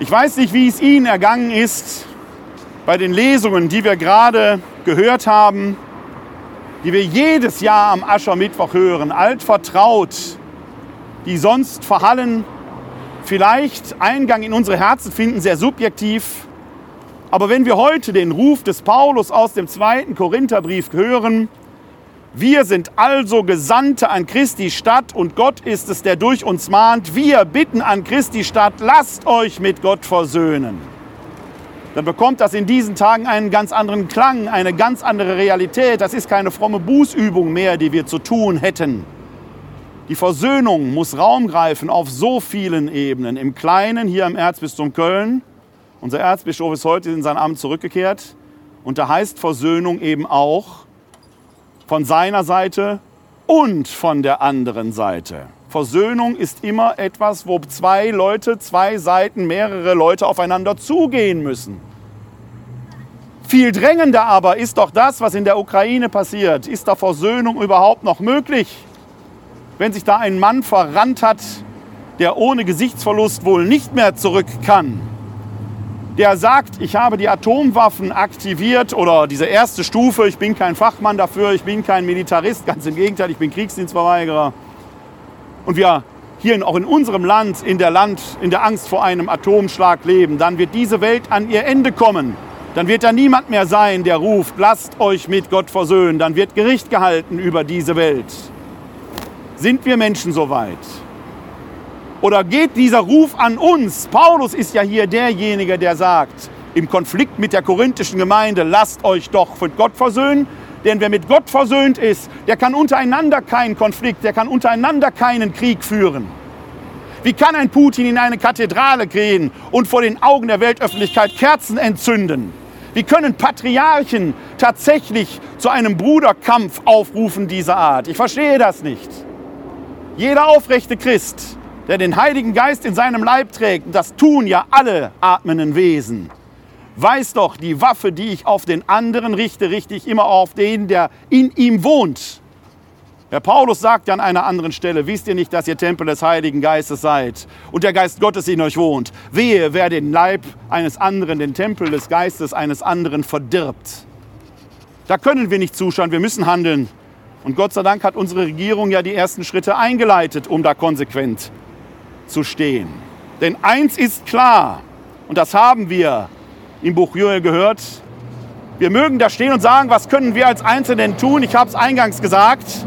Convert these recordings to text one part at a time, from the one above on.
Ich weiß nicht, wie es Ihnen ergangen ist bei den Lesungen, die wir gerade gehört haben, die wir jedes Jahr am Aschermittwoch hören, altvertraut, die sonst verhallen, vielleicht Eingang in unsere Herzen finden, sehr subjektiv. Aber wenn wir heute den Ruf des Paulus aus dem zweiten Korintherbrief hören, wir sind also Gesandte an Christi Stadt und Gott ist es, der durch uns mahnt. Wir bitten an Christi Stadt, lasst euch mit Gott versöhnen. Dann bekommt das in diesen Tagen einen ganz anderen Klang, eine ganz andere Realität. Das ist keine fromme Bußübung mehr, die wir zu tun hätten. Die Versöhnung muss Raum greifen auf so vielen Ebenen. Im Kleinen hier im Erzbistum Köln. Unser Erzbischof ist heute in sein Amt zurückgekehrt. Und da heißt Versöhnung eben auch, von seiner Seite und von der anderen Seite. Versöhnung ist immer etwas, wo zwei Leute, zwei Seiten, mehrere Leute aufeinander zugehen müssen. Viel drängender aber ist doch das, was in der Ukraine passiert. Ist da Versöhnung überhaupt noch möglich? Wenn sich da ein Mann verrannt hat, der ohne Gesichtsverlust wohl nicht mehr zurück kann, der sagt, ich habe die Atomwaffen aktiviert oder diese erste Stufe, ich bin kein Fachmann dafür, ich bin kein Militarist, ganz im Gegenteil, ich bin Kriegsdienstverweigerer. Und wir hier auch in unserem Land, in der Land, in der Angst vor einem Atomschlag leben, dann wird diese Welt an ihr Ende kommen. Dann wird da niemand mehr sein, der ruft, lasst euch mit Gott versöhnen. Dann wird Gericht gehalten über diese Welt. Sind wir Menschen so weit? Oder geht dieser Ruf an uns? Paulus ist ja hier derjenige, der sagt, im Konflikt mit der korinthischen Gemeinde, lasst euch doch mit Gott versöhnen. Denn wer mit Gott versöhnt ist, der kann untereinander keinen Konflikt, der kann untereinander keinen Krieg führen. Wie kann ein Putin in eine Kathedrale gehen und vor den Augen der Weltöffentlichkeit Kerzen entzünden? Wie können Patriarchen tatsächlich zu einem Bruderkampf aufrufen dieser Art? Ich verstehe das nicht. Jeder aufrechte Christ der den Heiligen Geist in seinem Leib trägt, und das tun ja alle atmenden Wesen, weiß doch, die Waffe, die ich auf den anderen richte, richte ich immer auf den, der in ihm wohnt. Herr Paulus sagt ja an einer anderen Stelle, wisst ihr nicht, dass ihr Tempel des Heiligen Geistes seid und der Geist Gottes in euch wohnt? Wehe, wer den Leib eines anderen, den Tempel des Geistes eines anderen verdirbt. Da können wir nicht zuschauen, wir müssen handeln. Und Gott sei Dank hat unsere Regierung ja die ersten Schritte eingeleitet, um da konsequent zu stehen. Denn eins ist klar, und das haben wir im Buch Joel gehört, wir mögen da stehen und sagen, was können wir als Einzelnen tun? Ich habe es eingangs gesagt,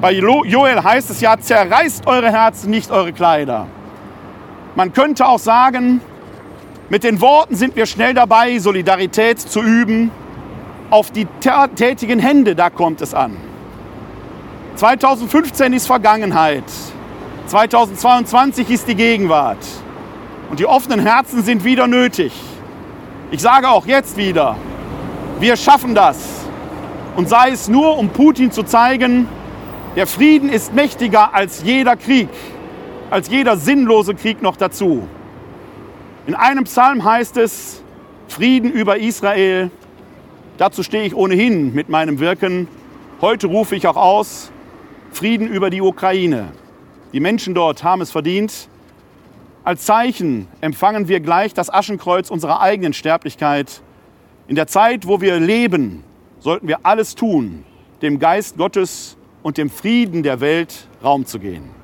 bei Joel heißt es ja, zerreißt eure Herzen, nicht eure Kleider. Man könnte auch sagen, mit den Worten sind wir schnell dabei, Solidarität zu üben. Auf die tätigen Hände, da kommt es an. 2015 ist Vergangenheit. 2022 ist die Gegenwart. Und die offenen Herzen sind wieder nötig. Ich sage auch jetzt wieder, wir schaffen das. Und sei es nur, um Putin zu zeigen, der Frieden ist mächtiger als jeder Krieg, als jeder sinnlose Krieg noch dazu. In einem Psalm heißt es, Frieden über Israel. Dazu stehe ich ohnehin mit meinem Wirken. Heute rufe ich auch aus, Frieden über die Ukraine. Die Menschen dort haben es verdient. Als Zeichen empfangen wir gleich das Aschenkreuz unserer eigenen Sterblichkeit. In der Zeit, wo wir leben, sollten wir alles tun, dem Geist Gottes und dem Frieden der Welt Raum zu gehen.